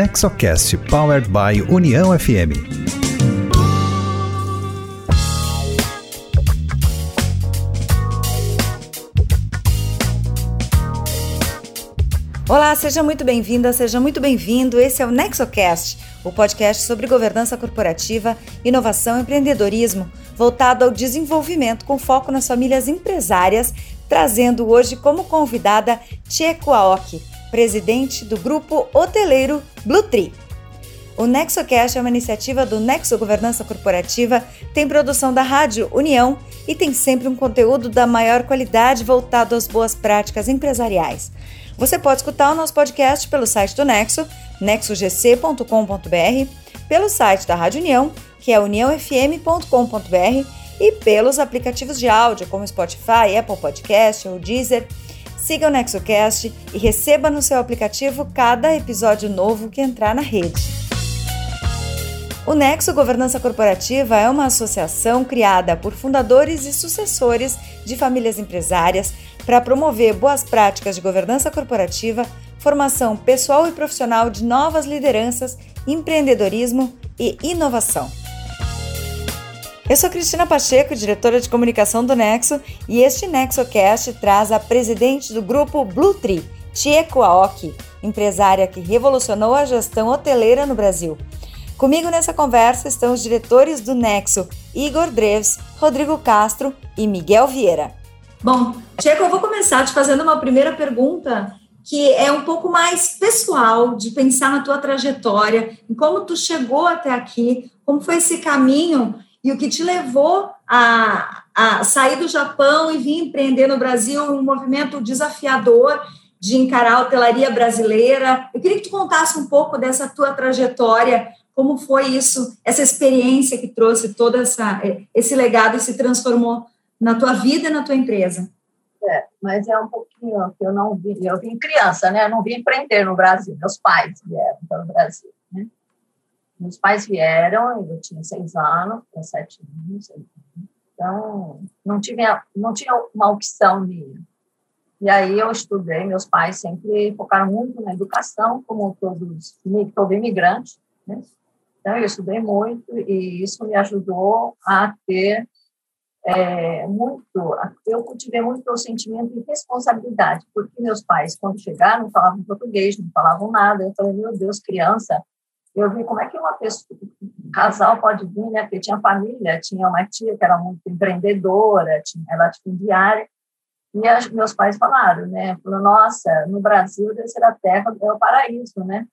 Nexocast Powered by União FM. Olá, seja muito bem-vinda, seja muito bem-vindo. Esse é o Nexocast, o podcast sobre governança corporativa, inovação e empreendedorismo, voltado ao desenvolvimento com foco nas famílias empresárias, trazendo hoje como convidada Tcheco Aoki, presidente do grupo hoteleiro Blue Tree. O NexoCast é uma iniciativa do Nexo Governança Corporativa, tem produção da Rádio União e tem sempre um conteúdo da maior qualidade voltado às boas práticas empresariais. Você pode escutar o nosso podcast pelo site do Nexo, nexogc.com.br, pelo site da Rádio União, que é uniãofm.com.br, e pelos aplicativos de áudio como Spotify, Apple Podcast ou Deezer. Siga o NexoCast e receba no seu aplicativo cada episódio novo que entrar na rede. O Nexo Governança Corporativa é uma associação criada por fundadores e sucessores de famílias empresárias para promover boas práticas de governança corporativa, formação pessoal e profissional de novas lideranças, empreendedorismo e inovação. Eu sou Cristina Pacheco, diretora de comunicação do Nexo, e este NexoCast traz a presidente do grupo Blue Tree, Chieko Aoki, empresária que revolucionou a gestão hoteleira no Brasil. Comigo nessa conversa estão os diretores do Nexo, Igor Dreves, Rodrigo Castro e Miguel Vieira. Bom, Chieko, eu vou começar te fazendo uma primeira pergunta que é um pouco mais pessoal, de pensar na tua trajetória, em como tu chegou até aqui, como foi esse caminho e o que te levou a, a sair do Japão e vir empreender no Brasil, um movimento desafiador de encarar a hotelaria brasileira. Eu queria que tu contasse um pouco dessa tua trajetória, como foi isso, essa experiência que trouxe todo essa, esse legado e se transformou na tua vida e na tua empresa. É, mas é um pouquinho que eu não vi, eu vim criança, né? Eu não vim empreender no Brasil, meus pais vieram para o Brasil? Meus pais vieram, eu tinha seis anos, sete anos, então não tinha, não tinha uma opção minha. E aí eu estudei, meus pais sempre focaram muito na educação, como todos, todo imigrante, né? Então eu estudei muito e isso me ajudou a ter é, muito, eu cultivei muito o sentimento de responsabilidade, porque meus pais, quando chegaram, falavam português, não falavam nada. Eu falei, meu Deus, criança, eu vi como é que uma pessoa, um casal pode vir, né? Porque tinha família, tinha uma tia que era muito empreendedora, tinha, ela diário, e as, meus pais falaram, né? Falaram, nossa, no Brasil a terra, é o paraíso, né?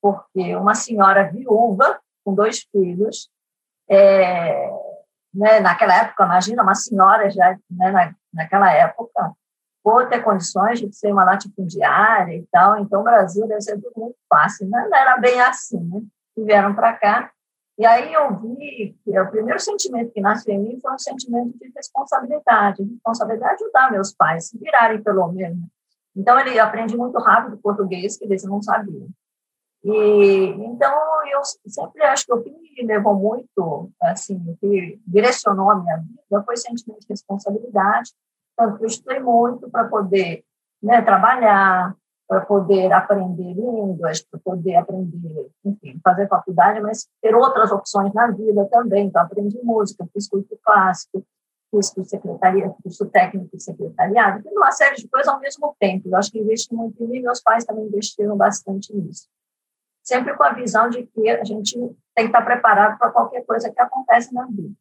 Porque uma senhora viúva, com dois filhos, é, né, naquela época, imagina, uma senhora já, né, na, naquela época, por ter condições de ser uma latifundiária e tal, então o Brasil deve ser tudo muito fácil, né? não era bem assim, né? E vieram para cá, e aí eu vi que o primeiro sentimento que nasceu em mim foi um sentimento de responsabilidade, de responsabilidade de ajudar meus pais, se virarem pelo menos. Então ele aprende muito rápido português, que eles não sabiam. E então eu sempre acho que o que me levou muito, assim, o que direcionou a minha vida foi o sentimento de responsabilidade, tanto que eu estudei muito para poder né, trabalhar, para poder aprender línguas, para poder aprender, enfim, fazer faculdade, mas ter outras opções na vida também. Então, aprendi música, fiz curso clássico, fiz curso, secretaria, curso técnico de secretariado, uma série de coisas ao mesmo tempo. Eu acho que investi muito em mim, meus pais também investiram bastante nisso. Sempre com a visão de que a gente tem que estar preparado para qualquer coisa que acontece na vida.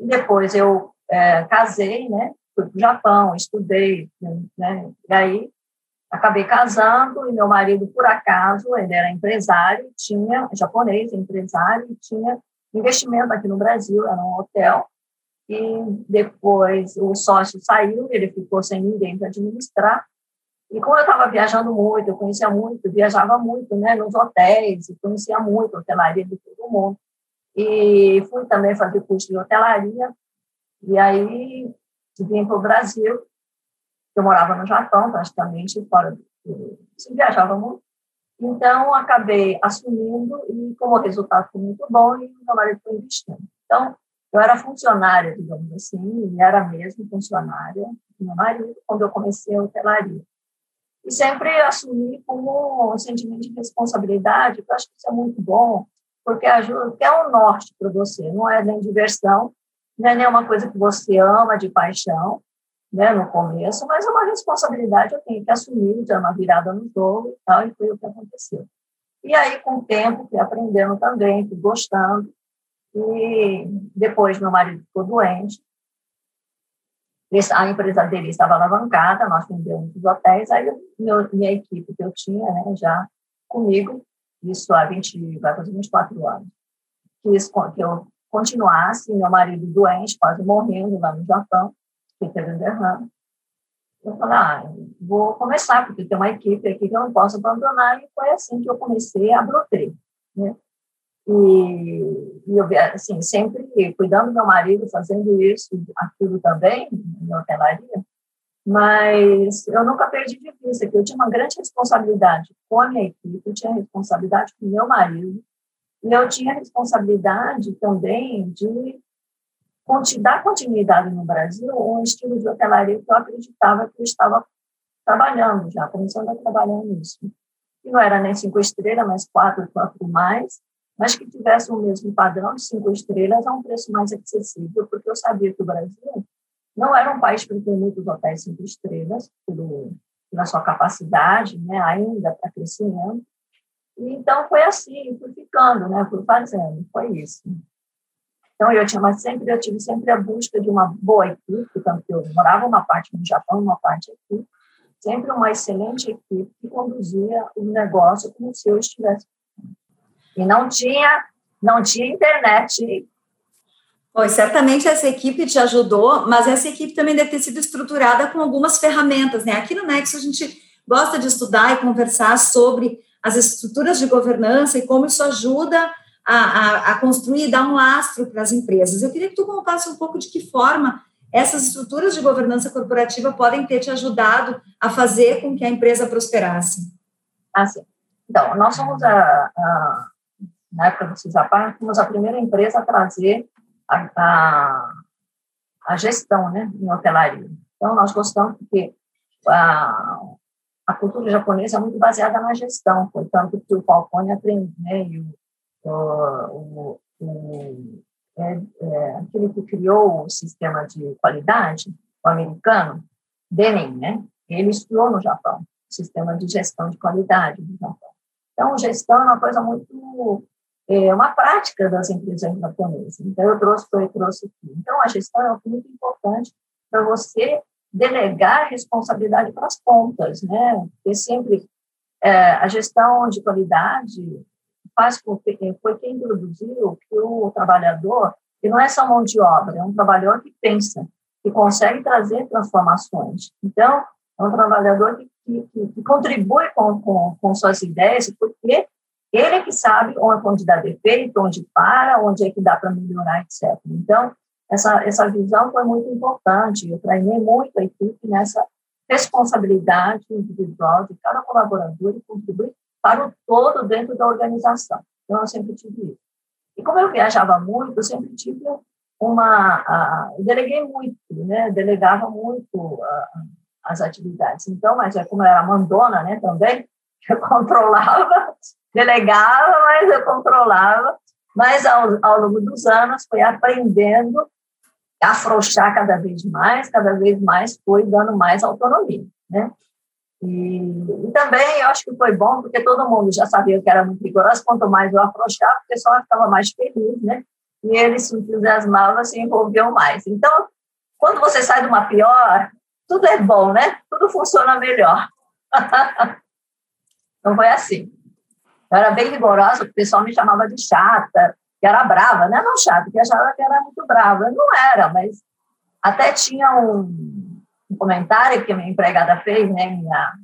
E depois eu é, casei, né? Fui para o Japão, estudei, né? E aí acabei casando e meu marido, por acaso, ele era empresário, tinha japonês, empresário, tinha investimento aqui no Brasil, era um hotel. E depois o sócio saiu, ele ficou sem ninguém para administrar. E como eu estava viajando muito, eu conhecia muito, viajava muito, né, nos hotéis, e conhecia muito hotelaria de todo mundo. E fui também fazer curso de hotelaria. E aí vim para o Brasil, eu morava no Japão, praticamente fora do. Se viajava muito. Então, acabei assumindo e, como o resultado foi muito bom, e meu marido foi investindo. Então, eu era funcionária, digamos assim, e era mesmo funcionária do meu marido quando eu comecei a hotelaria. e sempre assumir como um sentimento de responsabilidade, eu acho que isso é muito bom, porque ajuda, que é um norte para você, não é nem diversão, não é uma coisa que você ama de paixão, né, no começo, mas é uma responsabilidade eu tenho que assumir, já uma virada no jogo e tal, e foi o que aconteceu. E aí, com o tempo, fui aprendendo também, fui gostando, e depois meu marido ficou doente, a empresa dele estava alavancada, nós vendemos os hotéis, aí meu, minha equipe que eu tinha, né, já comigo, isso há 20, vai fazer 24 anos, quis que eu continuasse, meu marido doente, quase morrendo lá no Japão, que teve um derrame. Eu falei, ah, vou começar, porque tem uma equipe aqui que eu não posso abandonar, e foi assim que eu comecei a Brotree, né? E, e eu, assim, sempre cuidando do meu marido, fazendo isso, aquilo também, na hotelaria, mas eu nunca perdi de vista que eu tinha uma grande responsabilidade com a minha equipe, eu tinha responsabilidade com meu marido, eu tinha responsabilidade também de dar continuidade no Brasil um estilo de hotelaria que eu acreditava que eu estava trabalhando já, começando a trabalhar nisso. E não era nem cinco estrelas, mas quatro, quatro mais, mas que tivesse o mesmo padrão de cinco estrelas a um preço mais acessível, porque eu sabia que o Brasil não era um país que tem muitos hotéis cinco estrelas, pelo, pela sua capacidade, né, ainda para crescimento. Então, foi assim, fui ficando, né, fui fazendo, foi isso. Então, eu, tinha, sempre, eu tive sempre a busca de uma boa equipe, tanto que eu morava uma parte no Japão, uma parte aqui, sempre uma excelente equipe que conduzia o negócio como se eu estivesse e não tinha, não tinha internet. Pois, certamente essa equipe te ajudou, mas essa equipe também deve ter sido estruturada com algumas ferramentas, né? Aqui no Nexo a gente gosta de estudar e conversar sobre as estruturas de governança e como isso ajuda a, a, a construir e dar um lastro para as empresas. Eu queria que tu contasse um pouco de que forma essas estruturas de governança corporativa podem ter te ajudado a fazer com que a empresa prosperasse. Assim, então, nós somos a, a na época do CISAPAR, fomos a primeira empresa a trazer a, a, a, gestão né, em hotelaria. Então, nós gostamos porque a, a cultura japonesa é muito baseada na gestão, portanto, que o Falcone aprende, né, e o, o, o é, é, aquele que criou o sistema de qualidade, o americano, Denning, né, ele estudou no Japão, o sistema de gestão de qualidade do Japão. Então, gestão é uma coisa muito é uma prática das empresas japonesas. Então, eu trouxe, eu trouxe aqui. Então, a gestão é muito importante para você delegar responsabilidade para as pontas, né? Porque sempre é, a gestão de qualidade faz com que foi quem introduziu que o trabalhador que não é só mão de obra, é um trabalhador que pensa, que consegue trazer transformações. Então, é um trabalhador que, que, que contribui com, com, com suas ideias, porque ele é que sabe onde dá defeito, onde para, onde é que dá para melhorar, etc. Então, essa, essa visão foi muito importante. Eu treinei muito a equipe nessa responsabilidade individual de cada colaborador e contribuir para o todo dentro da organização. Então, eu sempre tive isso. E como eu viajava muito, eu sempre tive uma... eu deleguei muito, né? Delegava muito as atividades. Então, mas é como eu era mandona, né, também, eu controlava delegava, mas eu controlava. Mas ao, ao longo dos anos foi aprendendo a afrouxar cada vez mais, cada vez mais foi dando mais autonomia, né? E, e, também eu acho que foi bom, porque todo mundo já sabia que era muito rigoroso, quanto mais eu afrouxava, o pessoal ficava mais feliz, né? E eles se entusiasmavam, se envolviam mais. Então, quando você sai de uma pior, tudo é bom, né? Tudo funciona melhor. então, foi assim. Eu era bem rigorosa, o pessoal me chamava de chata, que era brava, né? Não chata, que achava que era muito brava. Não era, mas até tinha um, um comentário que minha empregada fez, né? Minha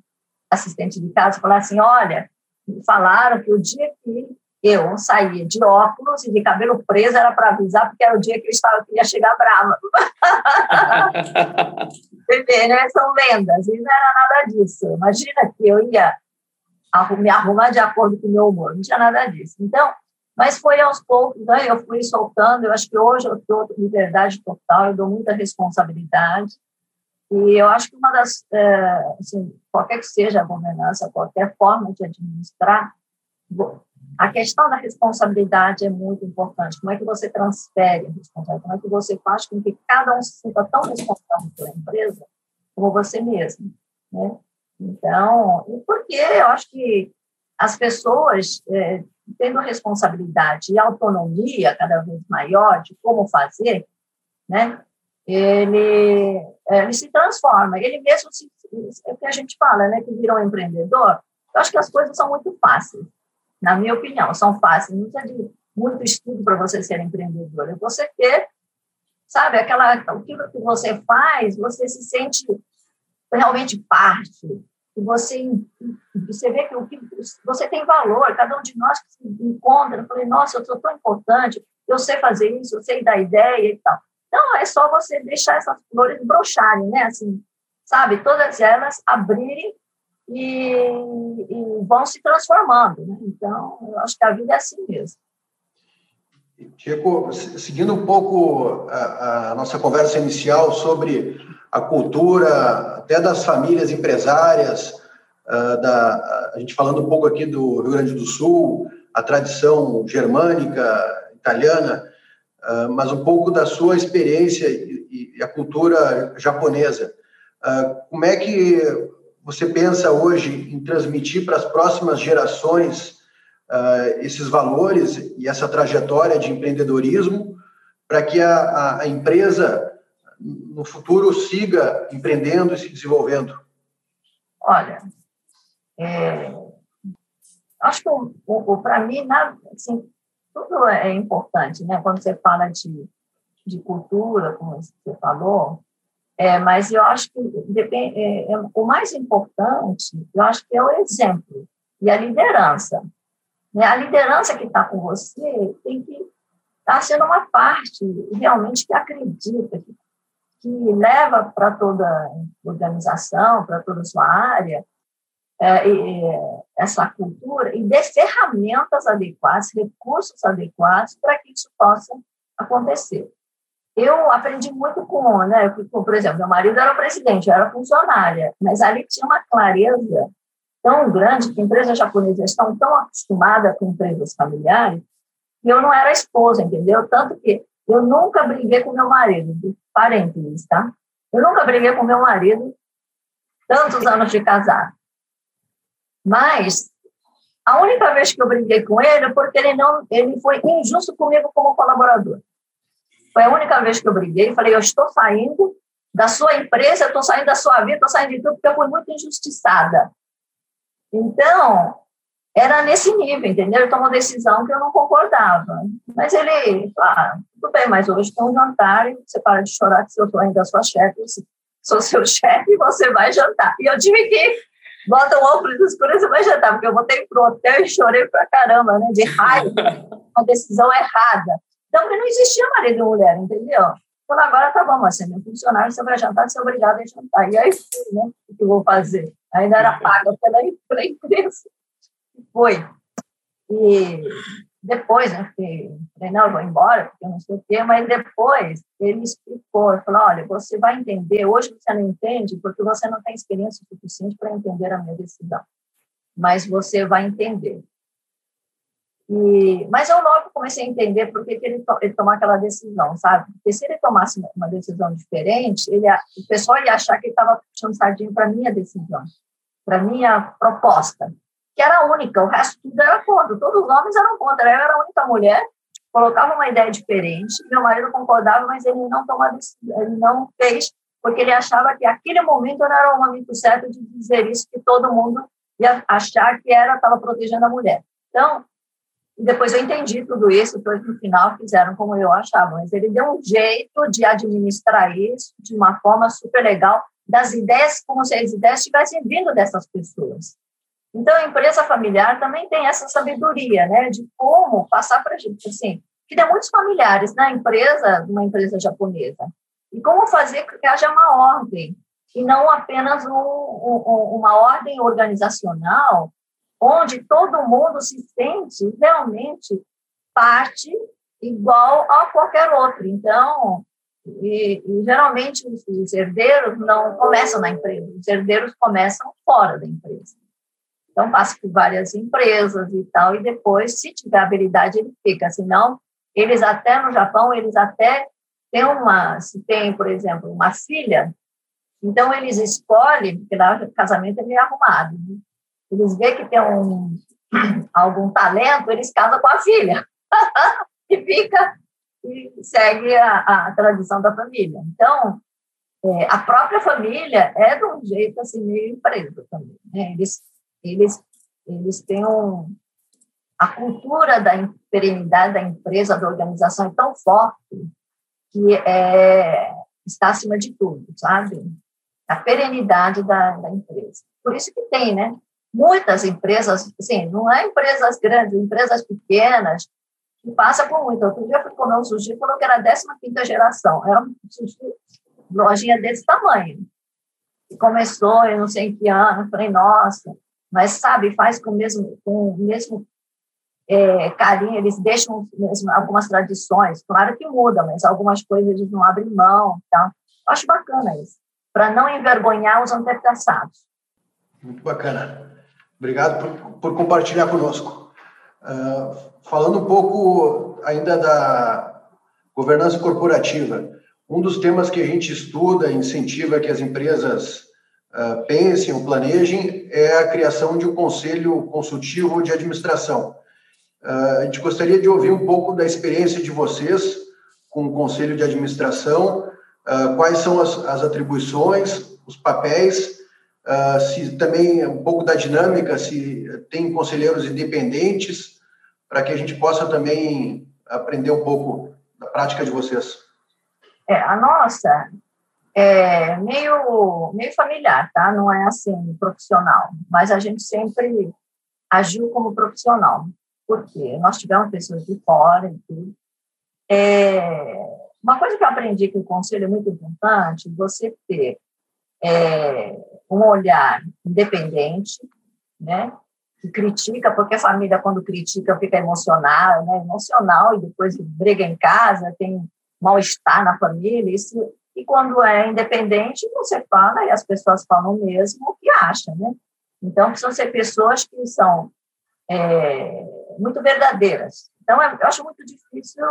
assistente de casa, falou assim, olha, me falaram que o dia que eu saía de óculos e de cabelo preso era para avisar, porque era o dia que eu estava, que ia chegar brava. Né? São lendas, e não era nada disso. Imagina que eu ia me arrumar de acordo com o meu humor, não tinha nada disso. Então, mas foi aos poucos, né, eu fui soltando, eu acho que hoje eu tenho liberdade total, eu dou muita responsabilidade, E eu acho que uma das, é, assim, qualquer que seja a governança, qualquer forma de administrar, a questão da responsabilidade é muito importante. Como é que você transfere a responsabilidade? Como é que você faz com que cada um se sinta tão responsável pela empresa como você mesmo? Né? Então, porque eu acho que as pessoas, é, tendo responsabilidade e autonomia cada vez maior de como fazer, né? ele, é, ele se transforma, ele mesmo se, é o que a gente fala, né, que virou um empreendedor, eu acho que as coisas são muito fáceis, na minha opinião, são fáceis, não precisa de muito estudo para você ser empreendedor, é você ter, sabe, aquela, aquilo que você faz, você se sente realmente parte, você, você vê que, o que você tem valor, cada um de nós que se encontra, falei, nossa, eu sou tão importante, eu sei fazer isso, eu sei dar ideia e tal. Então, é só você deixar essas flores brocharem, né? Assim, sabe? Todas elas abrirem e, e vão se transformando, né? Então, eu acho que a vida é assim mesmo. Tico, seguindo um pouco a, a, nossa conversa inicial sobre a cultura, até das famílias empresárias, uh, da, a gente falando um pouco aqui do Rio Grande do Sul, a tradição germânica, italiana, uh, mas um pouco da sua experiência e, e a cultura japonesa. Uh, como é que você pensa hoje em transmitir para as próximas gerações esses valores e essa trajetória de empreendedorismo para que a, a, a, empresa no futuro siga empreendendo e se desenvolvendo? Olha, é, acho que o, o, para mim, nada, assim, tudo é importante, né? Quando você fala de, de cultura, como você falou, é, mas eu acho que depende, é, é, o mais importante, eu acho que é o exemplo e a liderança. Né? A liderança que está com você tem que estar tá sendo uma parte realmente que acredita, que, que leva para toda organização, para toda a sua área, é, é, essa cultura e dê ferramentas adequadas, recursos adequados para que isso possa acontecer. Eu aprendi muito com, né, por exemplo, meu marido era presidente, eu era funcionária, mas ali tinha uma clareza tão grande que empresas japonesas estão tão acostumadas com empresas familiares que eu não era esposa, entendeu? Tanto que eu nunca briguei com meu marido, parênteses, tá? Eu nunca briguei com meu marido tantos anos de casado. Mas a única vez que eu briguei com ele é porque ele não, ele foi injusto comigo como colaborador. Foi a única vez que eu briguei. Falei, eu estou saindo da sua empresa, estou saindo da sua vida, estou saindo de tudo porque eu fui muito injustiçada. Então, era nesse nível, entendeu? Ele tomou uma decisão que eu não concordava. Mas ele, ah, tudo bem, mas hoje tem um jantar e você para de chorar que eu estou ainda sua chefe, sou seu chefe, você vai jantar. E eu tive que bota o óculos escuro e você vai jantar, porque eu voltei pro hotel e chorei pra caramba, né? De raiva, uma decisão errada. Então, porque não existia marido e mulher, entendeu? Falei, agora tá bom, mas você é meu funcionário, você vai jantar, você é obrigado a jantar. E aí, né? O que eu vou fazer? Ainda era paga pela, pela empresa. Foi. E depois, né, falei, não, eu vou embora, porque eu não sei o quê, mas depois ele explicou, ele falou, olha, você vai entender, hoje você não entende porque você não tem experiência suficiente para entender a minha decisão, mas você vai entender. E, mas eu logo comecei a entender por que, que ele, to, ele tomou aquela decisão, sabe? Porque se ele tomasse uma decisão diferente, ele, o pessoal ia achar que ele estava puxando sardinha para a minha decisão, para a minha proposta que era única, o resto tudo era contra, todos os homens eram contra, eu era a única mulher, colocava uma ideia diferente, meu marido concordava, mas ele não tomava, ele não fez, porque ele achava que aquele momento não era o momento certo de dizer isso, que todo mundo ia achar que era, estava protegendo a mulher. Então, depois eu entendi tudo isso, depois no final fizeram como eu achava, mas ele deu um jeito de administrar isso de uma forma super legal, das ideias, como se as ideias estivessem vindo dessas pessoas. Então, a empresa familiar também tem essa sabedoria, né, de como passar para a gente, assim, que tem muitos familiares na empresa, uma empresa japonesa, e como fazer que haja uma ordem, e não apenas um, um, uma ordem organizacional, onde todo mundo se sente realmente parte igual a qualquer outro. Então, E, e, geralmente os, os herdeiros não começam na empresa, os herdeiros começam fora da empresa. Então, passa por várias empresas e tal, e depois, se tiver habilidade, ele fica. Senão, eles até no Japão, eles até têm uma, se tem, por exemplo, uma filha, então eles escolhem, porque lá o casamento é arrumado, né? eles veem que tem um, algum talento, eles casam com a filha. e fica e segue a, a tradição da família. Então, é, a própria família é de um jeito assim meio empresa também. Né? Eles, eles, eles têm um, a cultura da perenidade da empresa, da organização é tão forte que é, está acima de tudo, sabe? A perenidade da, da empresa. Por isso que tem, né? Muitas empresas, assim, não é empresas grandes, empresas pequenas, que passa por muito. Outro dia eu fui comer um sushi falou que era a 15 geração. Era um sushi, lojinha desse tamanho. E começou, eu não sei em que ano, eu falei, nossa, mas sabe, faz com o mesmo, com o mesmo é, carinho, eles deixam mesmo algumas tradições, claro que muda, mas algumas coisas eles não abrem mão. Tá? Acho bacana isso, para não envergonhar os antepassados. Muito bacana. Obrigado por, por compartilhar conosco. Uh, falando um pouco ainda da governança corporativa, um dos temas que a gente estuda, incentiva que as empresas uh, pensem ou planejem é a criação de um conselho consultivo de administração. Uh, a gente gostaria de ouvir um pouco da experiência de vocês com o conselho de administração, quais são as, as, atribuições, os papéis, se também um pouco da dinâmica, se tem conselheiros independentes, para que a gente possa também aprender um pouco da prática de vocês. É, a nossa é meio, meio familiar, tá? Não é assim profissional, mas a gente sempre agiu como profissional, porque nós tivemos pessoas de fora e tudo. É, uma coisa que eu aprendi que o conselho é muito importante, você ter é, um olhar independente, né? que critica, porque a família, quando critica, fica emocional, né? emocional, e depois briga em casa, tem mal-estar na família, isso, e quando é independente, você fala e as pessoas falam mesmo o que acham, né? Então, precisam ser pessoas que são é, muito verdadeiras. Então, eu acho muito difícil,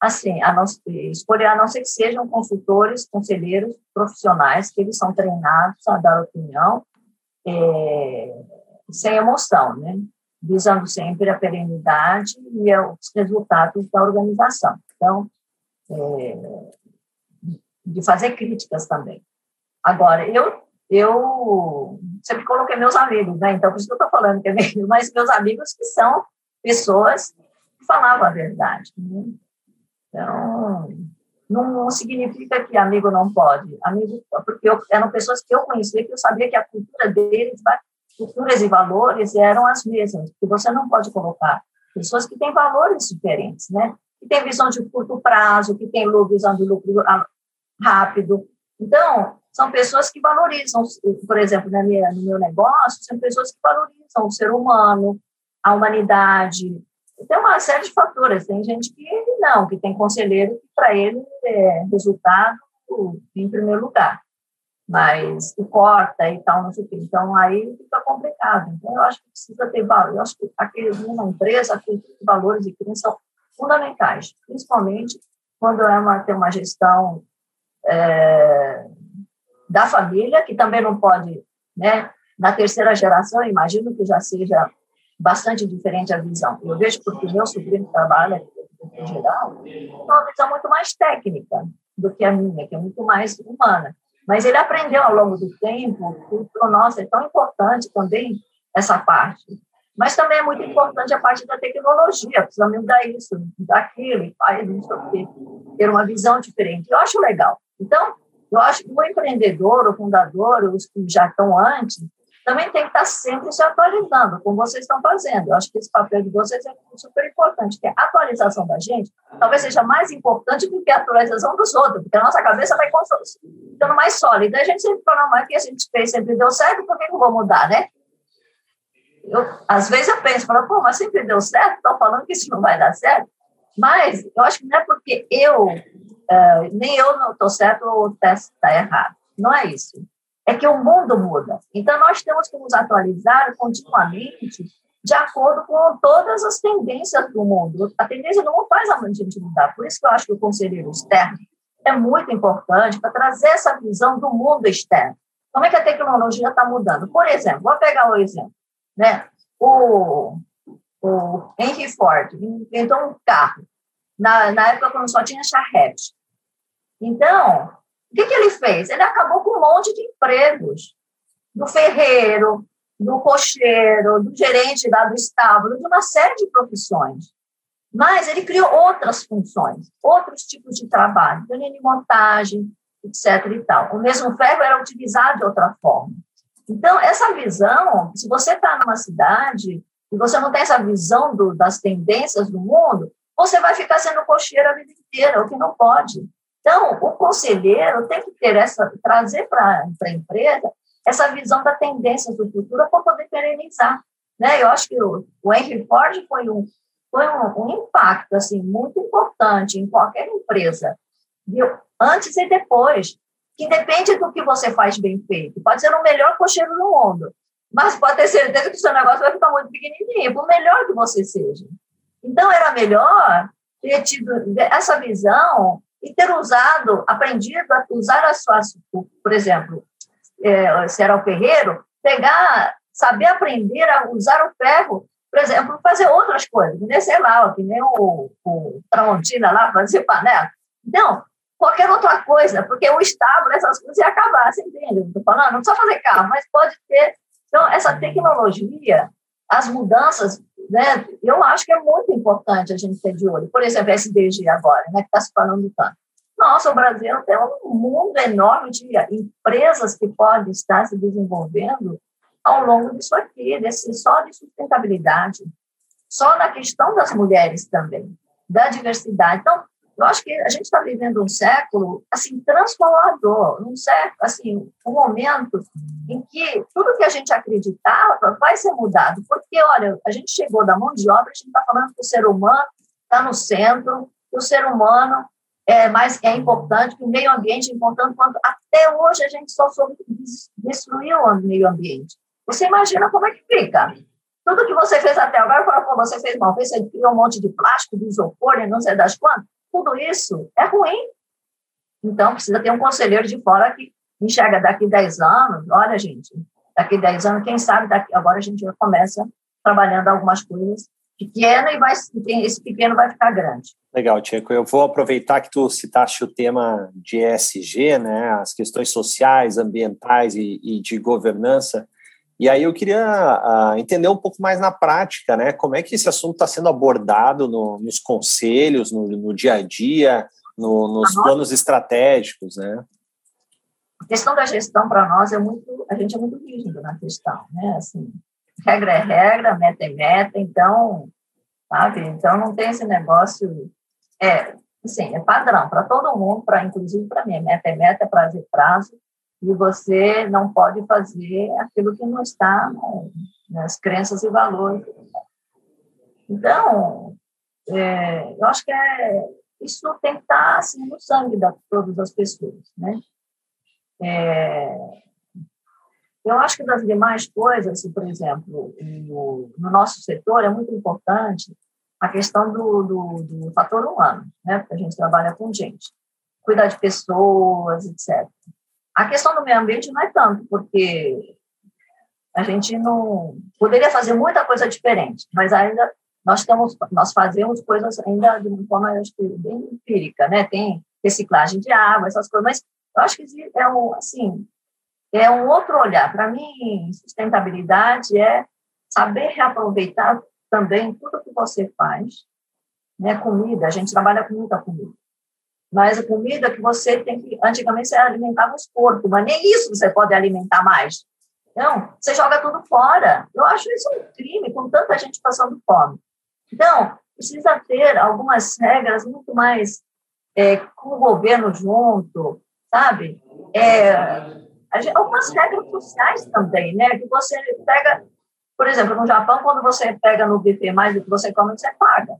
assim, a não, escolher, a não ser que sejam consultores, conselheiros profissionais, que eles são treinados a dar opinião, é, sem emoção, né? visando sempre a perenidade e os resultados da organização. Então, é, de fazer críticas também. Agora, eu eu sempre coloquei meus amigos, né? Então, por isso que eu estou falando que é meio, mas meus amigos que são pessoas que falavam a verdade. Né? Então, não, não, significa que amigo não pode. Amigo, porque eu, eram pessoas que eu conhecia, que eu sabia que a cultura deles vai culturas e valores eram as mesmas, porque você não pode colocar pessoas que têm valores diferentes, né? Que têm visão de curto prazo, que têm visão de lucro rápido. Então, são pessoas que valorizam, por exemplo, na minha, no meu negócio, são pessoas que valorizam o ser humano, a humanidade. Tem uma série de fatores. Tem gente que não, que tem conselheiro que, para ele, é resultado em primeiro lugar mas que corta e tal, não sei o quê. Então, aí fica complicado. Então, eu acho que precisa ter valor. Eu acho que aquele, numa empresa, aqueles valores e crenças são fundamentais, principalmente quando é uma, tem uma gestão é, da família, que também não pode, né, na terceira geração, imagino que já seja bastante diferente a visão. Eu vejo porque meu sobrinho trabalha em geral, é uma visão muito mais técnica do que a minha, que é muito mais humana. Mas ele aprendeu ao longo do tempo que, para nós, é tão importante também essa parte. Mas também é muito importante a parte da tecnologia, precisamos mudar isso, daquilo, faz isso aqui, ter uma visão diferente. Eu acho legal. Então, eu acho que o empreendedor, o fundador, os que já estão antes, também tem que estar sempre se atualizando, como vocês estão fazendo. Eu acho que esse papel de vocês é super importante, que a atualização da gente talvez seja mais importante do que a atualização dos outros, porque a nossa cabeça vai ficando mais sólida. A gente sempre fala, mas que a gente fez sempre deu certo, por que não vou mudar, né? Eu, às vezes eu penso, falo, pô, mas sempre deu certo, estão falando que isso não vai dar certo. Mas eu acho que não é porque eu uh, nem eu não estou certo ou o teste está errado. Não é isso. É que o mundo muda. Então, nós temos que nos atualizar continuamente de acordo com todas as tendências do mundo. A tendência do mundo faz a gente mudar. Por isso que eu acho que o conselheiro externo é muito importante para trazer essa visão do mundo externo. Como é que a tecnologia está mudando? Por exemplo, vou pegar o um exemplo. Né? O, o Henry Ford inventou um carro na, na época quando só tinha charrete. Então, o que, que ele fez? Ele acabou com um monte de empregos do ferreiro, do cocheiro, do gerente lá do estábulo, de uma série de profissões. Mas ele criou outras funções, outros tipos de trabalho, linha de montagem, etc. e tal. O mesmo ferro era utilizado de outra forma. Então, essa visão, se você está numa cidade e você não tem essa visão do, das tendências do mundo, você vai ficar sendo cocheiro a vida inteira, o que não pode. Então, o conselheiro tem que ter essa, trazer para a empresa essa visão da tendência do futuro para poder perenizar. Né? Eu acho que o, o Henry Ford foi um, foi um, um, impacto assim muito importante em qualquer empresa, viu? antes e depois, que depende do que você faz bem feito. Pode ser o melhor cocheiro do mundo, mas pode ter certeza que o seu negócio vai ficar muito pequenininho, por melhor que você seja. Então, era melhor ter tido essa visão e ter usado, aprendido a usar as suas, por exemplo, é, se era o ferreiro, pegar, saber aprender a usar o ferro, por exemplo, fazer outras coisas, nem, sei lá, que nem o, o Tramontina lá, fazer panela. Então, qualquer outra coisa, porque o estábulo, essas coisas ia acabar, você entende? Estou falando, não precisa fazer carro, mas pode ter. Então, essa tecnologia, as mudanças, né, eu acho que é muito importante a gente ter de olho. Por exemplo, a SDG agora, né, que está se falando tanto. Nossa, o Brasil tem um mundo enorme de empresas que podem estar se desenvolvendo ao longo disso aqui, desse, só de sustentabilidade, só na questão das mulheres também, da diversidade. Então, eu acho que a gente está vivendo um século assim transformador, um século, assim, um momento em que tudo que a gente acreditava vai ser mudado, porque olha, a gente chegou da mão de obra, a gente está falando que o ser humano está no centro, que o ser humano é mais é importante, que o meio ambiente é importante, quanto até hoje a gente só soube destruir o meio ambiente. Você imagina como é que fica? Tudo que você fez até agora, falou, você fez mal, você criou um monte de plástico, de isopor, não sei das quantas, tudo isso é ruim. Então, precisa ter um conselheiro de fora que enxerga daqui 10 anos, olha, gente, daqui 10 anos, quem sabe, daqui, agora a gente já começa trabalhando algumas coisas pequeno e vai, esse pequeno vai ficar grande. Legal, Tiago. Eu vou aproveitar que tu citaste o tema de ESG, né, as questões sociais, ambientais e, e de governança. E aí eu queria uh, entender um pouco mais na prática, né, como é que esse assunto está sendo abordado no, nos conselhos, no, no, dia a dia, no, nos planos estratégicos, né? A questão da gestão para nós é muito, a gente é muito rígido na questão, né? Assim, regra é regra, meta é meta, então, sabe? Então não tem esse negócio, é, assim, é padrão para todo mundo, para inclusive para mim, meta é meta, prazo é prazo, e você não pode fazer aquilo que não está nas crenças e valores. Então, é, eu acho que é, isso tem que estar assim, no sangue de todas as pessoas, né? É, eu acho que das demais coisas, por exemplo, no, no nosso setor é muito importante a questão do, do, do, fator humano, né? Porque a gente trabalha com gente, cuidar de pessoas, etc. A questão do meio ambiente não é tanto, porque a gente não poderia fazer muita coisa diferente, mas ainda nós estamos, nós fazemos coisas ainda de uma forma acho que bem empírica, né? Tem reciclagem de água, essas coisas, mas eu acho que é um, assim, é um outro olhar. Para mim, sustentabilidade é saber reaproveitar também tudo que você faz. Né? Comida, a gente trabalha com muita comida. Mas a comida que você tem que. Antigamente você alimentava os porcos, mas nem isso você pode alimentar mais. Então, você joga tudo fora. Eu acho isso um crime, com tanta gente passando fome. Então, precisa ter algumas regras muito mais é, com o governo junto, sabe? É, algumas regras sociais também, né? Que você pega, por exemplo, no Japão, quando você pega no buffet mais do que você come, você paga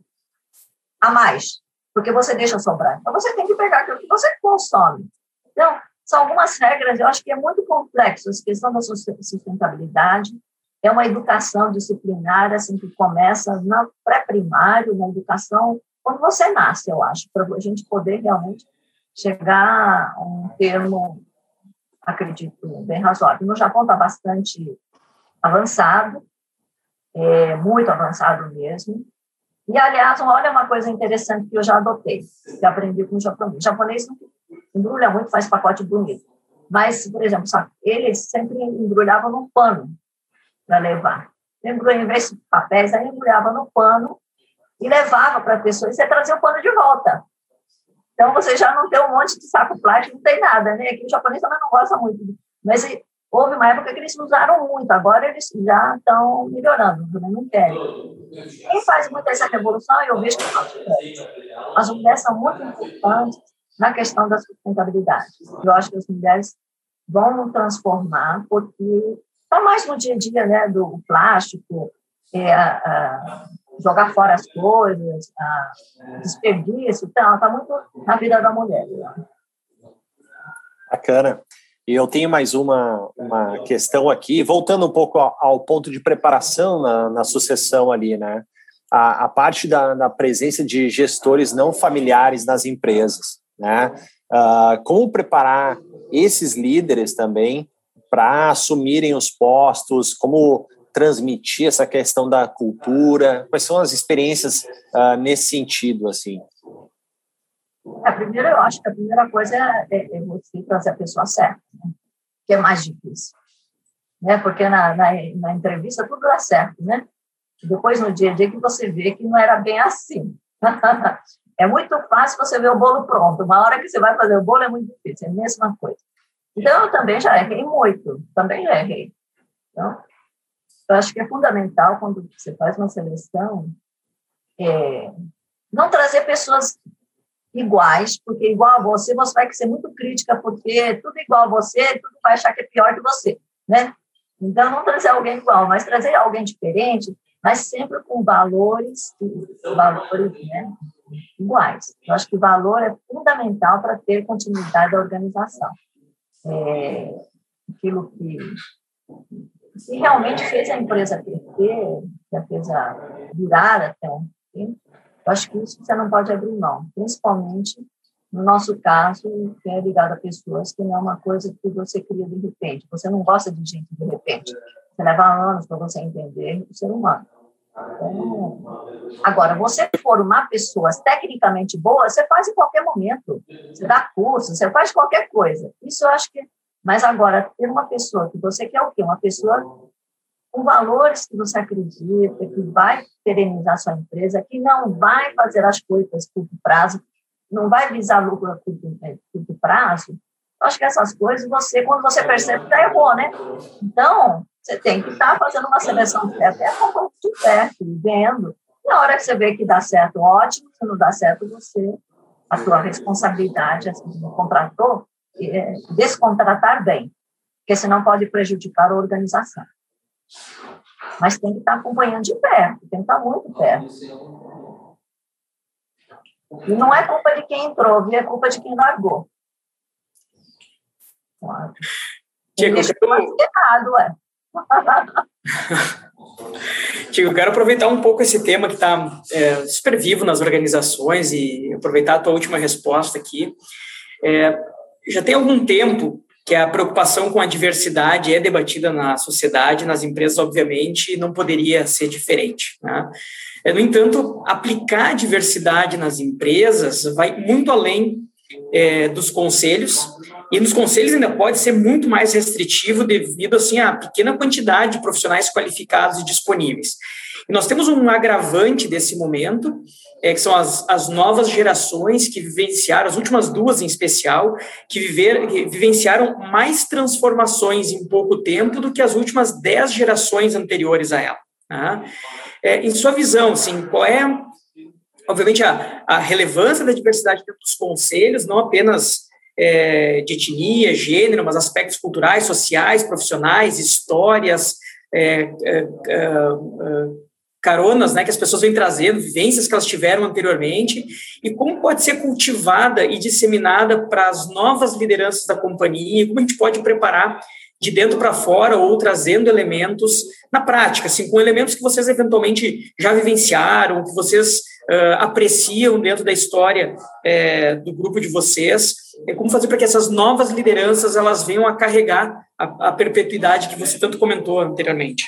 a mais. Porque você deixa sobrar. Então, você tem que pegar aquilo que você consome. Então, são algumas regras, eu acho que é muito complexo. A questão da sustentabilidade é uma educação disciplinar, assim, que começa na pré-primário, na educação, quando você nasce, eu acho, para a gente poder realmente chegar a um termo, acredito, bem razoável. No Japão está bastante avançado, é, muito avançado mesmo. E, aliás, olha uma coisa interessante que eu já adotei, que aprendi com o japonês. O japonês embrulha muito, faz pacote bonito. Mas, por exemplo, sabe, eles sempre embrulhavam no pano para levar. Embrulha, em vez de papéis, aí embrulhava no pano e levava para a pessoa, e você trazia o pano de volta. Então, você já não tem um monte de saco plástico, não tem nada, né? Aqui o japonês também não gosta muito. Mas houve uma época que eles usaram muito, agora eles já estão melhorando, também não querem. Quem faz muito essa revolução, eu vejo que as mulheres. As mulheres são muito importantes na questão da sustentabilidade. Eu acho que as mulheres vão nos transformar, porque está mais no dia a dia né, do plástico, é, a, jogar fora as coisas, a, desperdício, está tá muito na vida da mulher. Né? Bacana. E eu tenho mais uma, uma questão aqui, voltando um pouco ao, ponto de preparação na, na sucessão ali, né? A, a parte da, da, presença de gestores não familiares nas empresas, né? Uh, como preparar esses líderes também para assumirem os postos, como transmitir essa questão da cultura, quais são as experiências uh, nesse sentido, assim? A primeira, eu acho que a primeira coisa é, é, é você trazer a pessoa certa, né? que é mais difícil. Né? Porque na, na, na, entrevista tudo dá certo, né? Depois, no dia a dia, que você vê que não era bem assim. é muito fácil você ver o bolo pronto. Uma hora que você vai fazer o bolo é muito difícil, é a mesma coisa. Então, eu também já errei muito, também já errei. Então, eu acho que é fundamental, quando você faz uma seleção, é, não trazer pessoas iguais, porque igual a você, você vai ser muito crítica, porque tudo igual a você, tudo vai achar que é pior que você, né? Então, não trazer alguém igual, mas trazer alguém diferente, mas sempre com valores, valores né, iguais. Eu acho que valor é fundamental para ter continuidade da organização. É, aquilo que, que realmente fez a empresa crescer, que a fez a durar até um tempo, eu acho que isso você não pode abrir mão, principalmente no nosso caso, que é ligado a pessoas, que não é uma coisa que você cria de repente. Você não gosta de gente de repente. Você leva anos para você entender o ser humano. Então, agora, você for uma pessoa tecnicamente boa, você faz em qualquer momento. Você dá curso, você faz qualquer coisa. Isso eu acho que. Mas agora, ter uma pessoa que você quer o quê? Uma pessoa com valores que você acredita, que vai perenizar sua empresa, que não vai fazer as coisas a curto prazo, não vai visar lucro a curto, é, curto prazo, eu acho que essas coisas, você, quando você percebe, já errou, né? Então, você tem que estar fazendo uma seleção é um de perto, vendo. Na hora que você vê que dá certo, ótimo. Se não dá certo, você, a sua responsabilidade, assim, como contratou, é descontratar bem, porque senão pode prejudicar a organização. Mas tem que estar acompanhando de perto, tem que estar muito perto. E não é culpa de quem entrou, viu? é culpa de quem largou. Claro. Tiago, eu quero... errado, ué. Tiago, eu quero aproveitar um pouco esse tema que está é, super vivo nas organizações e aproveitar a tua última resposta aqui. É, já tem algum tempo que a preocupação com a diversidade é debatida na sociedade, nas empresas, obviamente, não poderia ser diferente. Né? É, no entanto, aplicar diversidade nas empresas vai muito além é, dos conselhos, e nos conselhos ainda pode ser muito mais restritivo devido assim, à pequena quantidade de profissionais qualificados e disponíveis. E nós temos um agravante desse momento, é, que são as, as novas gerações que vivenciaram, as últimas duas em especial, que, viver, que vivenciaram mais transformações em pouco tempo do que as últimas dez gerações anteriores a ela. Tá? É, em sua visão, assim, qual é, obviamente, a, a relevância da diversidade dentro dos conselhos, não apenas é, de etnia, gênero, mas aspectos culturais, sociais, profissionais, histórias, é, é, é caronas, né, que as pessoas vêm trazendo, vivências que elas tiveram anteriormente, e como pode ser cultivada e disseminada para as novas lideranças da companhia, como a gente pode preparar de dentro para fora ou trazendo elementos na prática, assim, com elementos que vocês eventualmente já vivenciaram, que vocês uh, apreciam dentro da história é, do grupo de vocês, é como fazer para que essas novas lideranças elas venham a carregar a, a perpetuidade que você tanto comentou anteriormente.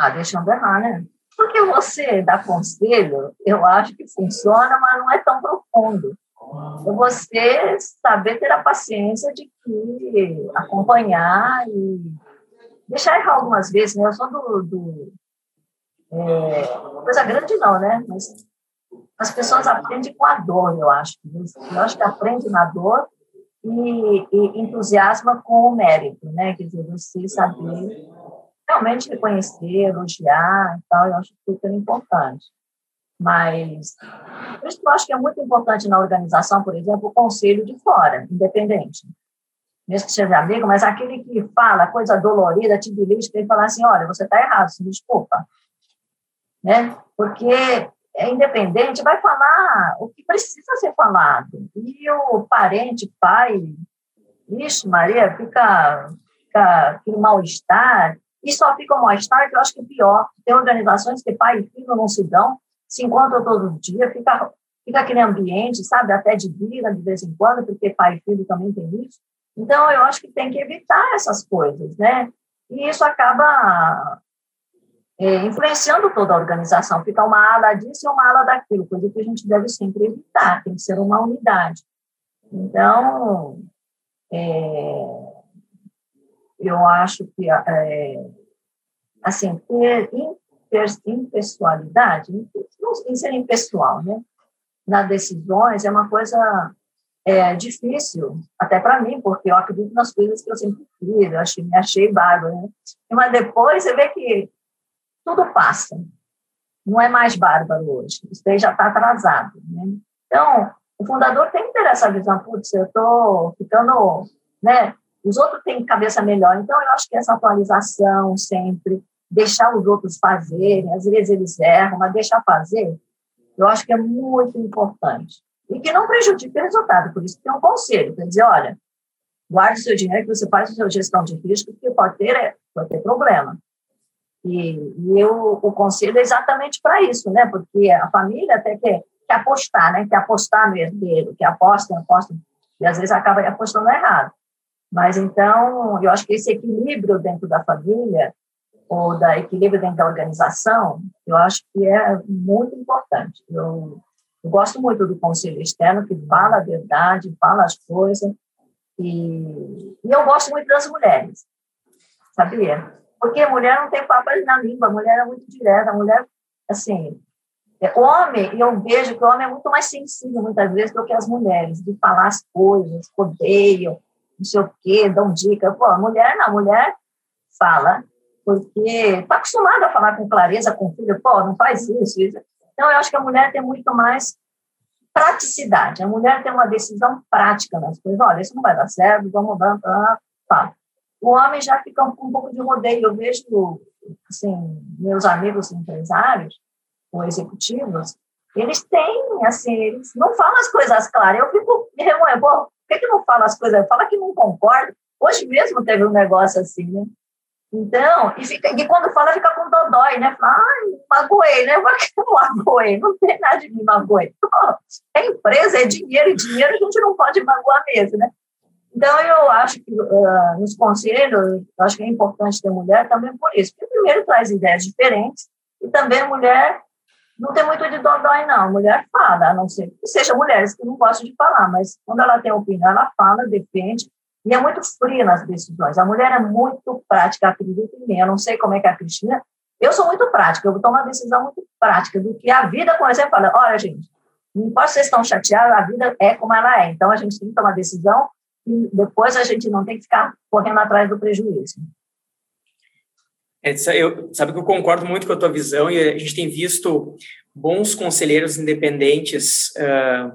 Ah, deixando errar, né? Porque você dá conselho, eu acho que funciona, mas não é tão profundo. É você saber ter a paciência de que acompanhar e deixar errar algumas vezes, né? Eu sou do, do é, coisa grande não, né? Mas as pessoas aprendem com a dor, eu acho. Eu acho que aprende na dor e, e entusiasma com o mérito, né? Quer dizer, você saber realmente reconhecer, elogiar e tal, eu acho super importante. Mas, por isso que eu acho que é muito importante na organização, por exemplo, o conselho de fora, independente. Mesmo que seja amigo, mas aquele que fala coisa dolorida, tibilística, ele fala assim, olha, você está errado, se desculpa né? Porque é independente, vai falar o que precisa ser falado. E o parente, pai, ixi, Maria, fica, fica aquele mal-estar. E só fica o mal-estar, que eu acho que pior. Tem organizações que pai e filho não se dão, se encontram todo dia, fica, fica aquele ambiente, sabe, até de vida de vez em quando, porque pai e filho também tem isso. Então, eu acho que tem que evitar essas coisas, né? E isso acaba é, influenciando toda a organização. Fica uma ala disso e uma ala daquilo, coisa que a gente deve sempre evitar, tem que ser uma unidade. Então, é, eu acho que, é, assim, ter impessoalidade, não ser impessoal, né? Nas decisões é uma coisa é, difícil, até para mim, porque eu acredito nas coisas que eu sempre fiz, eu achei, me achei bárbaro, né? Mas depois você vê que tudo passa. Não é mais bárbaro hoje. Isso já está atrasado. Né? Então, o fundador tem que ter essa visão. Putz, eu estou ficando. Né? Os outros têm cabeça melhor. Então, eu acho que essa atualização sempre, deixar os outros fazerem, às vezes eles erram, mas deixar fazer, eu acho que é muito importante. E que não prejudique o resultado. Por isso, tem um conselho para dizer: olha, guarde seu dinheiro, que você faz a sua gestão de risco, porque pode ter, pode ter problema. E, e eu, o conselho é exatamente para isso, né? Porque a família até quer, quer apostar, né? Quer apostar no herdeiro, que aposta, aposta, e às vezes acaba apostando errado. Mas então, eu acho que esse equilíbrio dentro da família, ou da equilíbrio dentro da organização, eu acho que é muito importante. Eu, eu gosto muito do conselho externo, que fala a verdade, fala as coisas, e, e eu gosto muito das mulheres, sabia? Porque mulher não tem papas na língua, mulher é muito direta, mulher, assim, é, homem, eu vejo que o homem é muito mais sensível, muitas vezes, do que as mulheres, de falar as coisas, odeiam, não sei o quê, dão dica. Pô, a mulher não, a mulher fala, porque está acostumada a falar com clareza com filho, pô, não faz isso, isso. Então, eu acho que a mulher tem muito mais praticidade. A mulher tem uma decisão prática nas coisas. Olha, isso não vai dar certo, vamos dar, tá, o homem já fica com um pouco de rodeio. Eu vejo, assim, meus amigos empresários ou executivos, eles têm, assim, eles não falam as coisas claras. Eu fico me remoendo, por que, que não fala as coisas? Fala que não concorda. Hoje mesmo teve um negócio assim, né? Então, e, fica, e quando fala, fica com dodói, né? Fala, ai, magoei, né? Magoei? Não tem nada de me magoei. É empresa, é dinheiro, e dinheiro a gente não pode magoar mesmo, né? Então, eu acho que uh, nos conselhos, acho que é importante ter mulher também por isso, porque primeiro traz ideias diferentes e também mulher não tem muito de dodói, não. A mulher fala, a não ser que seja mulheres que não gostam de falar, mas quando ela tem opinião, ela fala, defende, e é muito fria nas decisões. A mulher é muito prática, acredito em mim. Eu não sei como é que é a Cristina. Eu sou muito prática, eu tomar uma decisão muito prática do que a vida, por exemplo, fala, olha, gente, não importa vocês estão chateados, a vida é como ela é. Então, a gente tem que tomar decisão e depois a gente não tem que ficar correndo atrás do prejuízo. É, eu, sabe que eu concordo muito com a tua visão e a gente tem visto bons conselheiros independentes uh,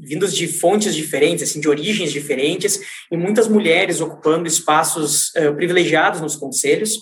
vindos de fontes diferentes, assim, de origens diferentes, e muitas mulheres ocupando espaços uh, privilegiados nos conselhos.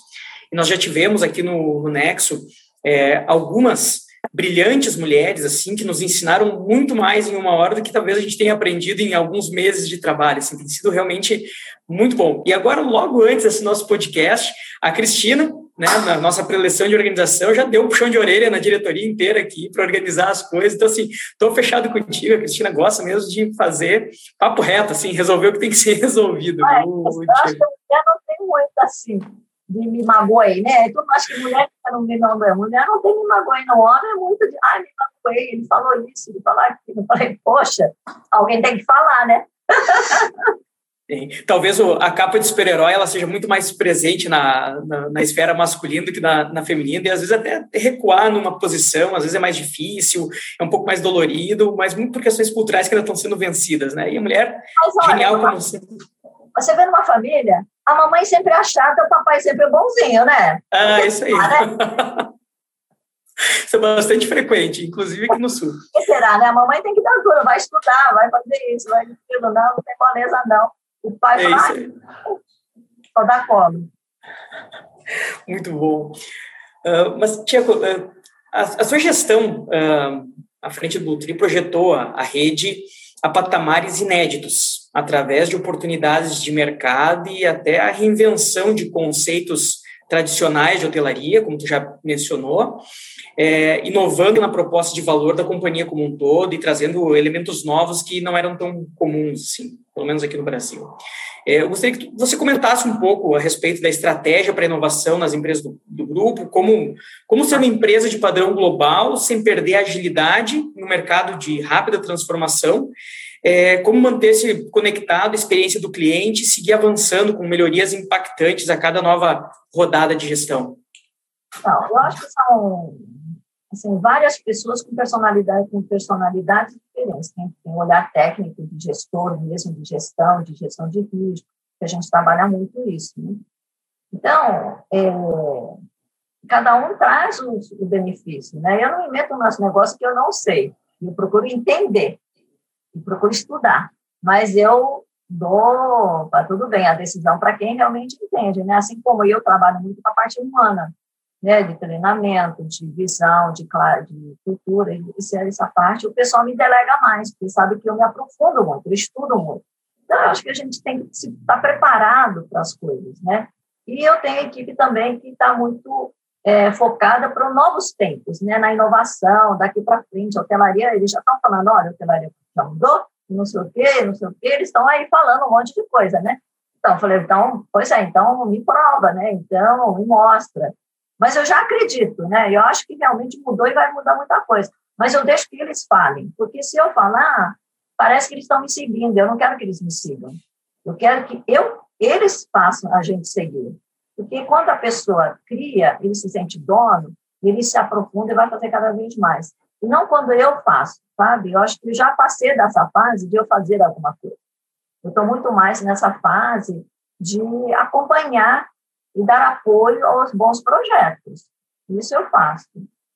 E nós já tivemos aqui no, no Nexo é, algumas brilhantes mulheres, assim, que nos ensinaram muito mais em uma hora do que talvez a gente tenha aprendido em alguns meses de trabalho, assim, tem sido realmente muito bom. E agora, logo antes desse nosso podcast, a Cristina, né, na nossa preleção de organização, já deu um puxão de orelha na diretoria inteira aqui para organizar as coisas. Então, assim, estou fechado contigo. A Cristina gosta mesmo de fazer papo reto, assim, resolver o que tem que ser resolvido. É, eu acho que eu não tenho muito assim de me magoei, né? Então, acho que mulher não me magoei. Mulher não tem me magoei no homem, é muito de, ai, me magoei, ele falou isso, ele falou aquilo. Eu falei, poxa, alguém tem que falar, né? Sim. Talvez a capa de super-herói ela seja muito mais presente na, na, na, esfera masculina do que na, na feminina, e às vezes até recuar numa posição, às vezes é mais difícil, é um pouco mais dolorido, mas muito por questões culturais que ainda estão sendo vencidas, né? E a mulher, mas, olha, genial como sempre. Você vê numa família, a mamãe sempre é chata, o papai sempre é bonzinho, né? Ah, isso aí. Né? Isso é bastante frequente, inclusive aqui no Sul. O que será, né? A mamãe tem que dar dura, vai estudar, vai fazer isso, vai aquilo, não, não tem moleza, não. O pai é vai só dá colo. Muito bom. Uh, mas, Tiago, uh, a, a, sua gestão uh, à frente do TRI projetou a, a rede a patamares inéditos, através de oportunidades de mercado e até a reinvenção de conceitos tradicionais de hotelaria, como tu já mencionou, é, inovando na proposta de valor da companhia como um todo e trazendo elementos novos que não eram tão comuns, assim, pelo menos aqui no Brasil. É, eu gostaria que você comentasse um pouco a respeito da estratégia para inovação nas empresas do, do, grupo, como, como ser uma empresa de padrão global sem perder a agilidade no mercado de rápida transformação é, como manter-se conectado à experiência do cliente e seguir avançando com melhorias impactantes a cada nova rodada de gestão? Não, eu acho que são assim, várias pessoas com personalidade, com personalidades diferentes. Tem, tem um olhar técnico de gestor, mesmo de gestão, de gestão de risco, que a gente trabalha muito isso. Né? Então, é, cada um traz o, o, benefício. Né? Eu não invento um negócio que eu não sei. Eu procuro entender e procuro estudar. Mas eu dou, tá tudo bem, a decisão para quem realmente entende, né? Assim como eu trabalho muito com a parte humana, né? De treinamento, de visão, de, de cultura, isso, essa parte, o pessoal me delega mais, porque sabe que eu me aprofundo muito, eu estudo muito. Então, eu acho que a gente tem que estar tá preparado para as coisas, né? E eu tenho equipe também que está muito é, focada para novos tempos, né? Na inovação, daqui para frente, a hotelaria, eles já estão falando, olha, a hotelaria mudou, não sei o quê, não sei o quê, eles estão aí falando um monte de coisa, né? Então, eu falei, então, pois é, então me prova, né? Então, me mostra. Mas eu já acredito, né? Eu acho que realmente mudou e vai mudar muita coisa. Mas eu deixo que eles falem, porque se eu falar, parece que eles estão me seguindo. Eu não quero que eles me sigam. Eu quero que eu, eles façam a gente seguir. Porque quando a pessoa cria, ele se sente dono, ele se aprofunda e vai fazer cada vez mais. E não quando eu faço, sabe? Eu acho que eu já passei dessa fase de eu fazer alguma coisa. Eu estou muito mais nessa fase de acompanhar e dar apoio aos bons projetos. Isso eu faço.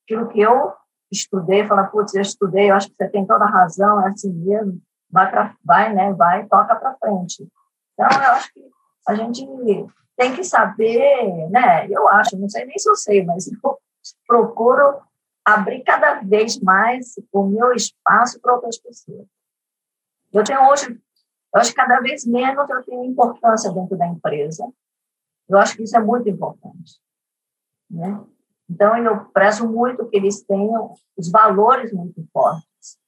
Aquilo que eu estudei, falar, putz, eu estudei, eu acho que você tem toda a razão, é assim mesmo, vai, pra, vai, né, vai, toca para frente. Então, eu acho que a gente tem que saber, né, eu acho, não sei nem se eu sei, mas eu procuro abrir cada vez mais o meu espaço para outras pessoas. Eu tenho hoje, eu acho que cada vez menos eu tenho importância dentro da empresa. Eu acho que isso é muito importante. Né? Então, eu prezo muito que eles tenham os valores muito fortes,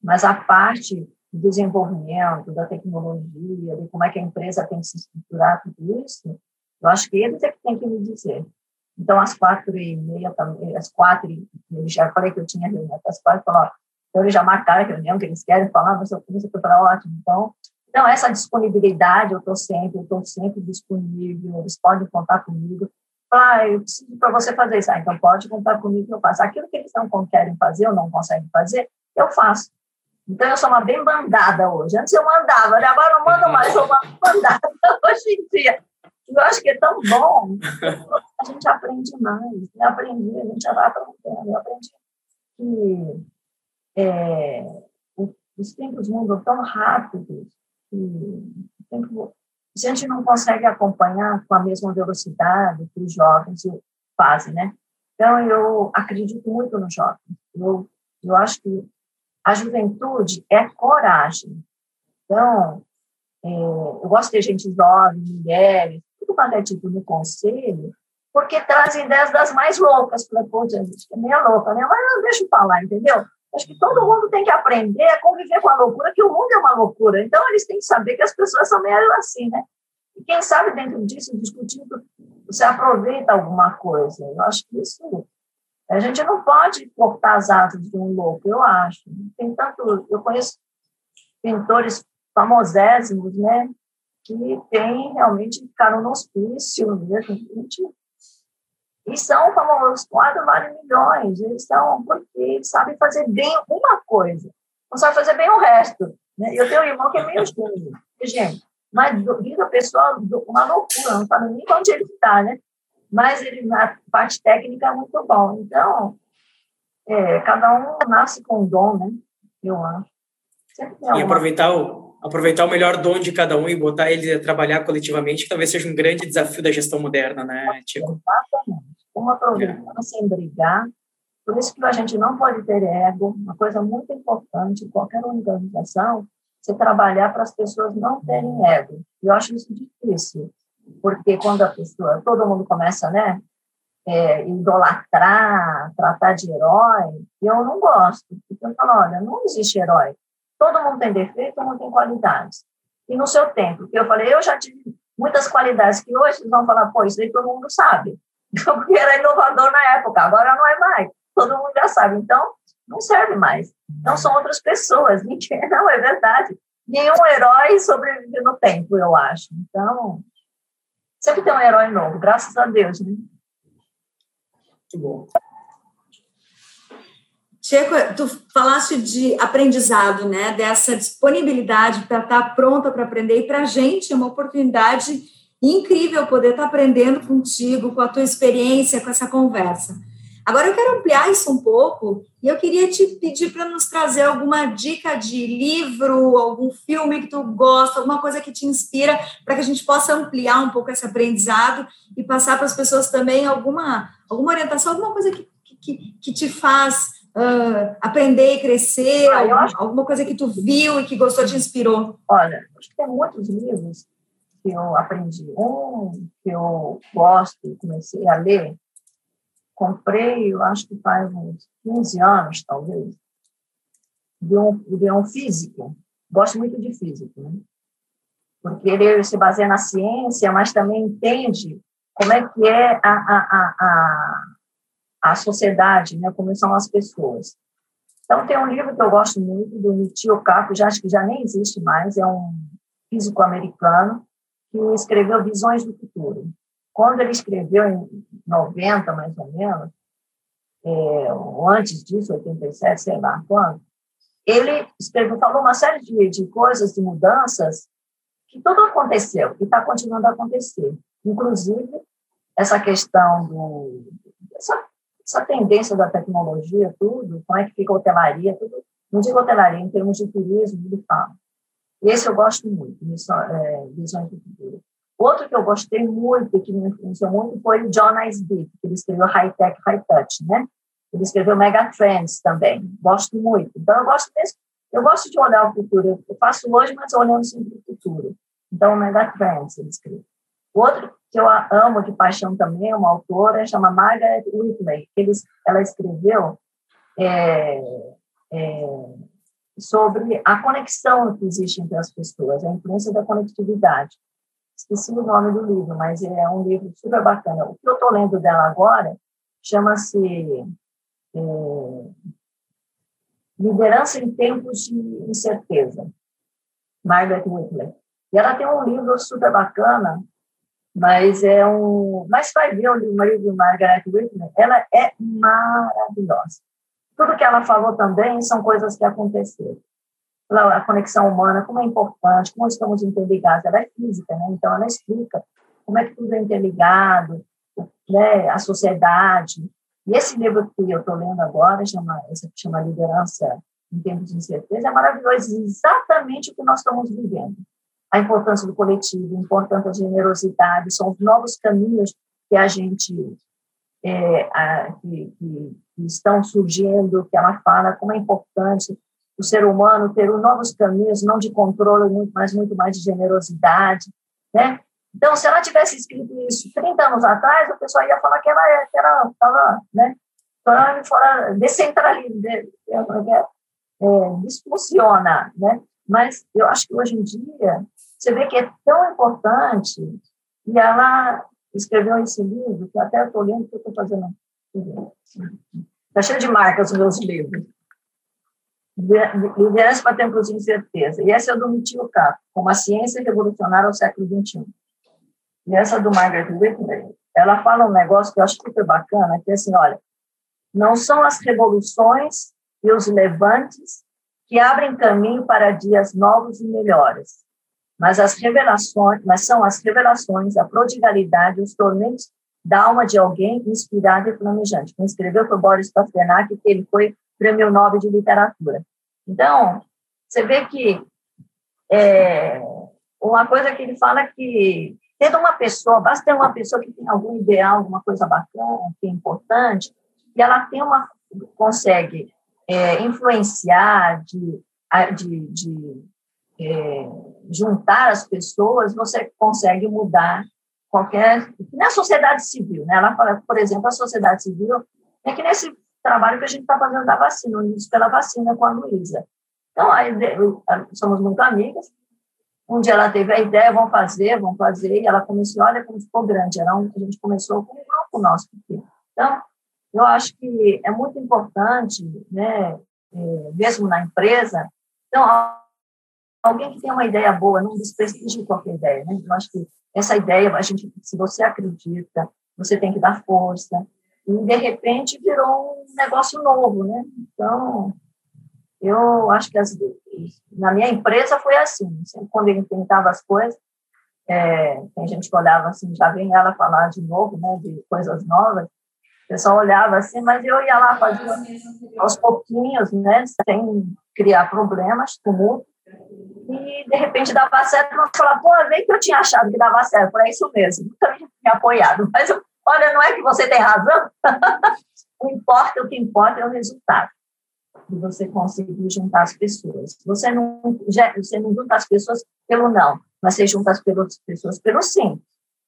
mas a parte do desenvolvimento, da tecnologia, de como é que a empresa tem que se estruturar, tudo isso, eu acho que eles é que têm que me dizer. Então, às quatro e meia, às quatro, eu já falei que eu tinha reunião às quatro, falou, então eles já marcaram a reunião que eles querem falar, mas eu comecei a para ótimo. Então, então, essa disponibilidade, eu estou sempre, eu estou sempre disponível, eles podem contar comigo. Ah, eu preciso para você fazer isso. Ah, então pode contar comigo, eu faço. Aquilo que eles não querem fazer ou não conseguem fazer, eu faço. Então, eu sou uma bem mandada hoje. Antes eu mandava, agora eu não mando mais, eu mando mandada hoje em dia. Eu acho que é tão bom, a gente aprende mais. Eu aprendi, a gente já vai aprendendo. Eu aprendi que é, os tempos mudam tão rápidos que se a gente não consegue acompanhar com a mesma velocidade que os jovens fazem, né? Então, eu acredito muito no jovem. Eu, eu acho que a juventude é coragem. Então, é, eu gosto de gente jovem, mulheres, tudo quanto é tipo no conselho, porque trazem ideias das mais loucas. Falei, pô, gente, é meio louca, né? Mas deixa eu falar, entendeu? Acho que todo mundo tem que aprender a conviver com a loucura, que o mundo é uma loucura. Então, eles têm que saber que as pessoas são meio assim, né? E quem sabe dentro disso, discutindo, você aproveita alguma coisa. Eu acho que isso. A gente não pode cortar as asas de um louco, eu acho. Tem tanto. Eu conheço pintores famosésimos, né? Que tem realmente ficaram no hospício mesmo. Gente, e são famosos, quadros valem milhões. Eles são porque eles sabem fazer bem uma coisa, não sabem fazer bem o resto. Né? Eu tenho um irmão que é meio gênio, gente, mas vida pessoal, uma loucura, não sabe nem onde ele está, né? Mas ele, na parte técnica, é muito bom. Então, é, cada um nasce com um dom, né? Eu acho. E aproveitar o, aproveitar o melhor dom de cada um e botar ele a trabalhar coletivamente, que talvez seja um grande desafio da gestão moderna, né, Tico? Exatamente. Como aproveitar é. sem brigar. Por isso que a gente não pode ter ego. Uma coisa muito importante em qualquer organização, você trabalhar para as pessoas não terem ego. Eu acho isso difícil, porque quando a pessoa, todo mundo começa, né, é, idolatrar, tratar de herói, eu não gosto. Porque eu falo, olha, não existe herói. Todo mundo tem defeito, todo mundo tem qualidades. E no seu tempo, que eu falei, eu já tive muitas qualidades que hoje vocês vão falar, pô, isso aí todo mundo sabe. Porque era inovador na época, agora não é mais. Todo mundo já sabe. Então, não serve mais. Não são outras pessoas. Não, é verdade. Nenhum herói sobrevive no tempo, eu acho. Então, sempre tem um herói novo, graças a Deus. Né? Muito bom. Checo, tu falaste de aprendizado, né? Dessa disponibilidade para estar tá pronta para aprender. E para a gente é uma oportunidade incrível poder estar tá aprendendo contigo, com a tua experiência, com essa conversa. Agora eu quero ampliar isso um pouco e eu queria te pedir para nos trazer alguma dica de livro, algum filme que tu gosta, alguma coisa que te inspira, para que a gente possa ampliar um pouco esse aprendizado e passar para as pessoas também alguma, alguma orientação, alguma coisa que, que, que te faz uh, aprender e crescer, ah, alguma, acho... alguma coisa que tu viu e que gostou, te inspirou? Olha, acho que tem muitos livros que eu aprendi. Um que eu gosto comecei a ler, comprei, eu acho que faz uns 15 anos, talvez, de um, de um físico. Gosto muito de físico, né? Porque ele se baseia na ciência, mas também entende como é que é a, a, a, a a sociedade, né, como são as pessoas. Então, tem um livro que eu gosto muito, do Michio Kaku, já acho que já nem existe mais, é um físico americano, que escreveu Visões do Futuro. Quando ele escreveu, em 90, mais ou menos, é, ou antes disso, 87, sei lá quando, ele escreveu, falou uma série de, de coisas, de mudanças, que tudo aconteceu e está continuando a acontecer. Inclusive, essa questão do, essa essa tendência da tecnologia, tudo, como é que fica a hotelaria, tudo, não digo hotelaria, em termos de turismo, ele fala. Esse eu gosto muito, é, Visões do Futuro. Outro que eu gostei muito e que me influenciou muito foi o John Naisbitt, que ele escreveu High Tech, High Touch, né? Ele escreveu Mega Trends também, gosto muito. Então, eu gosto mesmo, eu gosto de olhar o futuro. Eu faço hoje, mas olhando sempre o futuro. Então, Mega Trends ele escreveu. Outro que eu amo de paixão também, uma autora, chama Margaret Whitley. Ela escreveu é, é, sobre a conexão que existe entre as pessoas, a influência da conectividade. Esqueci o nome do livro, mas é um livro super bacana. O que eu estou lendo dela agora chama-se é, Liderança em Tempos de Incerteza, Margaret Whitley. E ela tem um livro super bacana mas é um. Mas vai ver o livro de Margaret Whitman, ela é maravilhosa. Tudo que ela falou também são coisas que aconteceram. A conexão humana, como é importante, como estamos interligados. Ela é física, né? Então ela explica como é que tudo é interligado, né? A sociedade. E esse livro que eu estou lendo agora, chama, esse que chama Liderança em Tempos de Incerteza, é maravilhoso, exatamente o que nós estamos vivendo a importância do coletivo, a importância da generosidade, são os novos caminhos que a gente é, a, que, que, estão surgindo, que ela fala como é importante o ser humano ter novos caminhos, não de controle, muito, mas muito mais de generosidade, né? Então, se ela tivesse escrito isso 30 anos atrás, o pessoal ia falar que ela estava, é, né, fora, descentraliza, de, é, disfunciona, né? Mas eu acho que hoje em dia, você vê que é tão importante, e ela escreveu esse livro, que até estou lendo, que eu estou fazendo. Está cheio de marcas os meus livros. Liderança para tempos de incerteza. E essa é do Mitio Kato, Como a Ciência Revolucionária ao Século XXI. E essa do Margaret Whitney, ela fala um negócio que eu acho super bacana, que é assim, olha, não são as revoluções e os levantes que abrem caminho para dias novos e melhores, mas as revelações, mas são as revelações, a prodigalidade, os tormentos da alma de alguém inspirado e flamejante. Quem escreveu foi Boris Pasternak, que ele foi prêmio Nobel de Literatura. Então, você vê que é, uma coisa que ele fala que tendo uma pessoa, basta ter uma pessoa que tem algum ideal, alguma coisa bacana, que é importante, e ela tem uma consegue é, influenciar, de, de, de é, juntar as pessoas, você consegue mudar qualquer. Na sociedade civil, né? Ela fala, por exemplo, a sociedade civil é que nesse trabalho que a gente está fazendo da vacina, o pela vacina com a Luísa. Então, aí, somos muito amigas. Um dia ela teve a ideia, vamos fazer, vamos fazer, e ela começou, olha como ficou grande, era um, a gente começou com um grupo nosso. Aqui. Então, eu acho que é muito importante, né, é, mesmo na empresa, então, alguém que tem uma ideia boa, não desprestigie qualquer ideia, né? Eu acho que essa ideia, a gente, se você acredita, você tem que dar força, e de repente virou um negócio novo, né? Então, eu acho que as, na minha empresa foi assim, sempre quando eu tentava as coisas, é, tem gente que olhava assim, já vem ela falar de novo, né, de coisas novas, o pessoal olhava assim, mas eu ia lá fazia aos pouquinhos, né, sem criar problemas, tumulto, e de repente dava certo, e falava, pô, vem que eu tinha achado que dava certo, foi isso mesmo, nunca me apoiado, mas Olha, não é que você tem razão. o importa, o que importa é o resultado de você conseguir juntar as pessoas. Você não, você não junta as pessoas pelo não, mas você junta as pessoas pelo sim.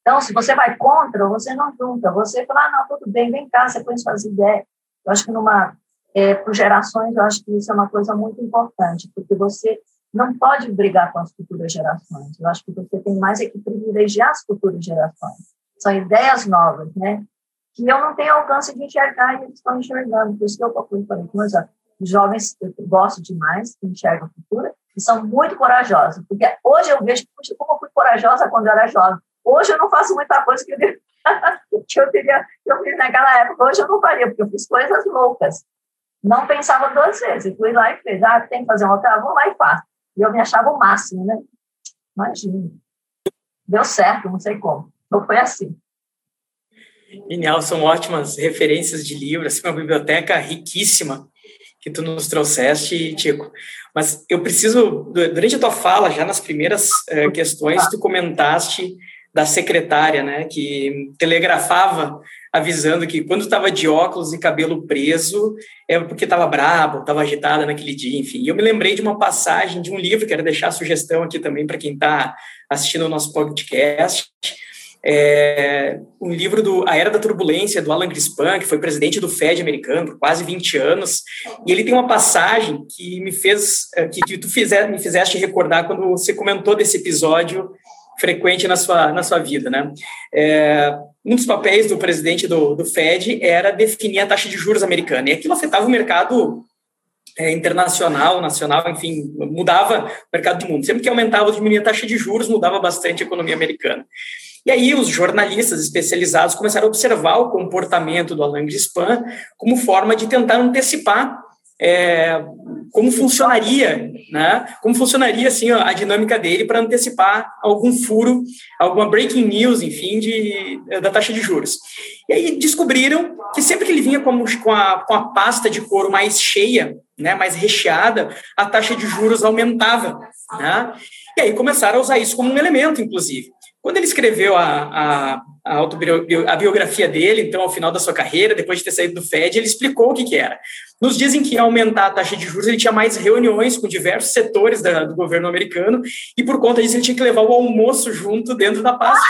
Então, se você vai contra, você não junta. Você fala, ah, não, tudo bem, vem cá, você põe suas ideias. Eu acho que numa, é, por gerações, eu acho que isso é uma coisa muito importante, porque você não pode brigar com as futuras gerações. Eu acho que você tem mais é que privilegiar as futuras gerações são ideias novas, né? Que eu não tenho alcance de enxergar e eles estão enxergando. Por isso que eu procuro falei, mas os jovens eu gosto demais, que enxergam o futuro, e são muito corajosos. Porque hoje eu vejo como eu fui corajosa quando eu era jovem. Hoje eu não faço muita coisa que eu, que eu, teria, que eu fiz naquela época. Hoje eu não faria, porque eu fiz coisas loucas. Não pensava duas vezes. Fui lá e fiz. Ah, tem que fazer uma outra, vou lá e faço. E eu me achava o máximo, né? Imagina. Deu certo, não sei como. Então, foi assim. Genial, são ótimas referências de livros, assim, uma biblioteca riquíssima que tu nos trouxeste, Tico. Mas eu preciso, durante a tua fala, já nas primeiras uh, questões, tu comentaste da secretária, né, que telegrafava avisando que quando estava de óculos e cabelo preso é porque estava brabo, estava agitada naquele dia, enfim. E eu me lembrei de uma passagem de um livro, quero deixar a sugestão aqui também para quem está assistindo o nosso podcast, é, um livro do A Era da Turbulência, do Alan Greenspan, que foi presidente do Fed americano por quase 20 anos, e ele tem uma passagem que me fez, é, que, que tu fizer, me fizeste recordar quando você comentou desse episódio frequente na sua, na sua vida, né? É, um dos papéis do presidente do, do Fed era definir a taxa de juros americana, e aquilo afetava o mercado é, internacional, nacional, enfim, mudava o mercado do mundo. Sempre que aumentava ou diminuía a taxa de juros, mudava bastante a economia americana. E aí os jornalistas especializados começaram a observar o comportamento do Alain Greenspan como forma de tentar antecipar é, como funcionaria, né? Como funcionaria assim a dinâmica dele para antecipar algum furo, alguma breaking news, enfim, de, da taxa de juros. E aí descobriram que sempre que ele vinha com, com, a, com a pasta de couro mais cheia, né, mais recheada, a taxa de juros aumentava, né? E aí começaram a usar isso como um elemento, inclusive quando ele escreveu a, a, a, a biografia dele, então, ao final da sua carreira, depois de ter saído do FED, ele explicou o que, que era. Nos dias em que ia aumentar a taxa de juros, ele tinha mais reuniões com diversos setores da, do governo americano, e por conta disso ele tinha que levar o almoço junto dentro da pasta.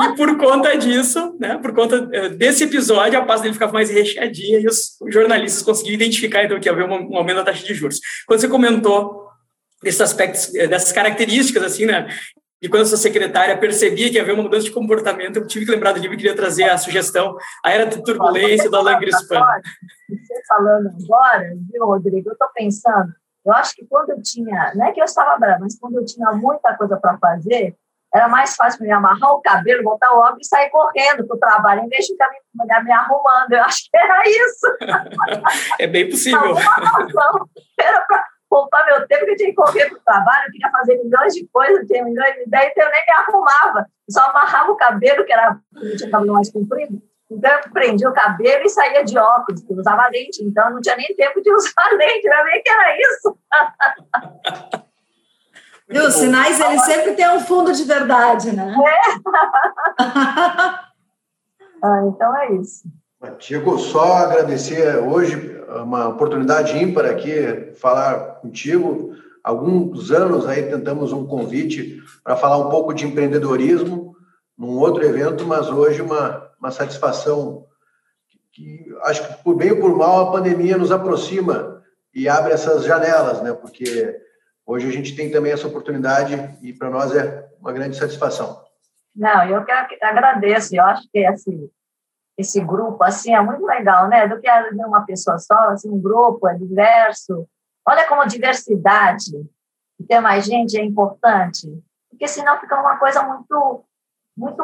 e por conta disso, né, por conta eh, desse episódio, a pasta dele ficava mais recheadinha e os jornalistas conseguiam identificar, então, que havia um aumento da taxa de juros. Quando você comentou desses aspectos, eh, dessas características, assim, né, e quando a sua secretária percebia que havia uma mudança de comportamento, eu tive que lembrar do livro e queria trazer a sugestão, a Era de Turbulência, do Alain Grispan. Você falando agora, viu, Rodrigo, eu estou pensando, eu acho que quando eu tinha, não é que eu estava brava, mas quando eu tinha muita coisa para fazer, era mais fácil me amarrar o cabelo, botar o óculos e sair correndo para o trabalho, em vez de ficar me, me, arrumando. Eu acho que era isso. é bem possível. Tempo, que eu tinha que correr para o trabalho, eu queria fazer milhões de coisas, tinha milhões de ideias, então eu nem me arrumava, só amarrava o cabelo, que era, eu tinha cabelo mais comprido, então eu prendia o cabelo e saía de óculos, porque eu usava lente, então eu não tinha nem tempo de usar lente, eu ver que era isso. Viu, os sinais, ele sempre tem um fundo de verdade, né? É. ah, então é isso. Tiago, só agradecer hoje uma oportunidade ímpar aqui falar contigo. Alguns anos aí tentamos um convite para falar um pouco de empreendedorismo num outro evento, mas hoje uma, uma satisfação que acho que por bem ou por mal a pandemia nos aproxima e abre essas janelas, né? Porque hoje a gente tem também essa oportunidade e para nós é uma grande satisfação. Não, eu que agradeço. Eu acho que assim esse grupo, assim, é muito legal, né? Do que uma pessoa só, assim, um grupo é diverso. Olha como diversidade, ter mais gente é importante, porque senão fica uma coisa muito, muito,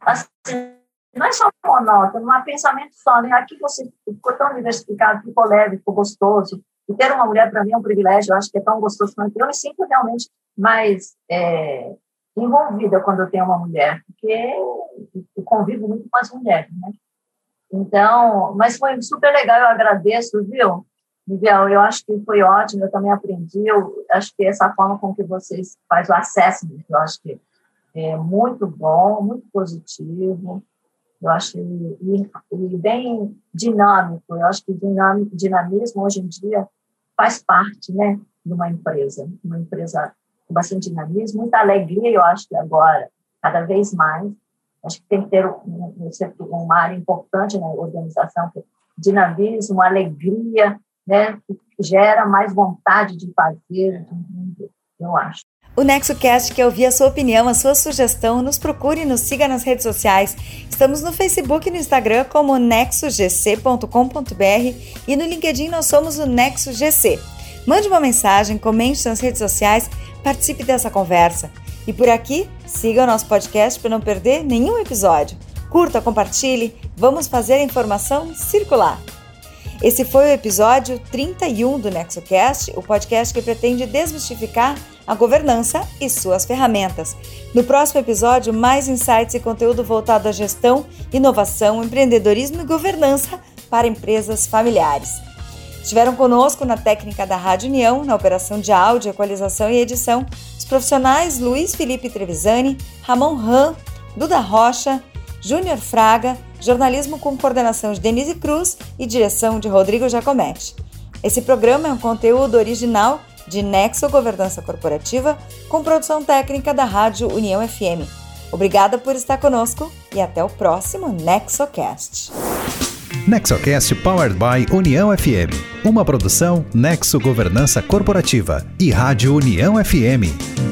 assim, não é só monótono, um pensamento só, né? Aqui você ficou tão diversificado, ficou leve, ficou gostoso. E ter uma mulher, para mim, é um privilégio, eu acho que é tão gostoso quanto eu me sinto realmente mais é, envolvida quando eu tenho uma mulher, porque eu convivo muito com as mulheres, né? Então, mas foi super legal, eu agradeço, viu? Miguel, eu acho que foi ótimo, eu também aprendi, eu acho que essa forma com que vocês faz o acesso, eu acho que é muito bom, muito positivo, eu acho e, bem dinâmico, eu acho que dinamismo hoje em dia faz parte, né, de uma empresa, uma empresa com bastante dinamismo, muita alegria, eu acho que agora, cada vez mais. Acho que tem que ter um, um, uma área importante na organização, que é dinamismo, alegria, né, que gera mais vontade de fazer, eu acho. O NexoCast quer ouvir a sua opinião, a sua sugestão. Nos procure e nos siga nas redes sociais. Estamos no Facebook e no Instagram como nexogc.com.br e no LinkedIn nós somos o NexoGC. Mande uma mensagem, comente nas redes sociais Participe dessa conversa. E por aqui, siga o nosso podcast para não perder nenhum episódio. Curta, compartilhe, vamos fazer a informação circular. Esse foi o episódio 31 do NexoCast, o podcast que pretende desmistificar a governança e suas ferramentas. No próximo episódio, mais insights e conteúdo voltado à gestão, inovação, empreendedorismo e governança para empresas familiares. Estiveram conosco na técnica da Rádio União, na operação de áudio, equalização e edição, os profissionais Luiz Felipe Trevisani, Ramon Ram, Duda Rocha, Júnior Fraga, jornalismo com coordenação de Denise Cruz e direção de Rodrigo Giacometti. Esse programa é um conteúdo original de Nexo Governança Corporativa, com produção técnica da Rádio União FM. Obrigada por estar conosco e até o próximo NexoCast. NexoCast Powered by União FM. Uma produção Nexo Governança Corporativa e Rádio União FM.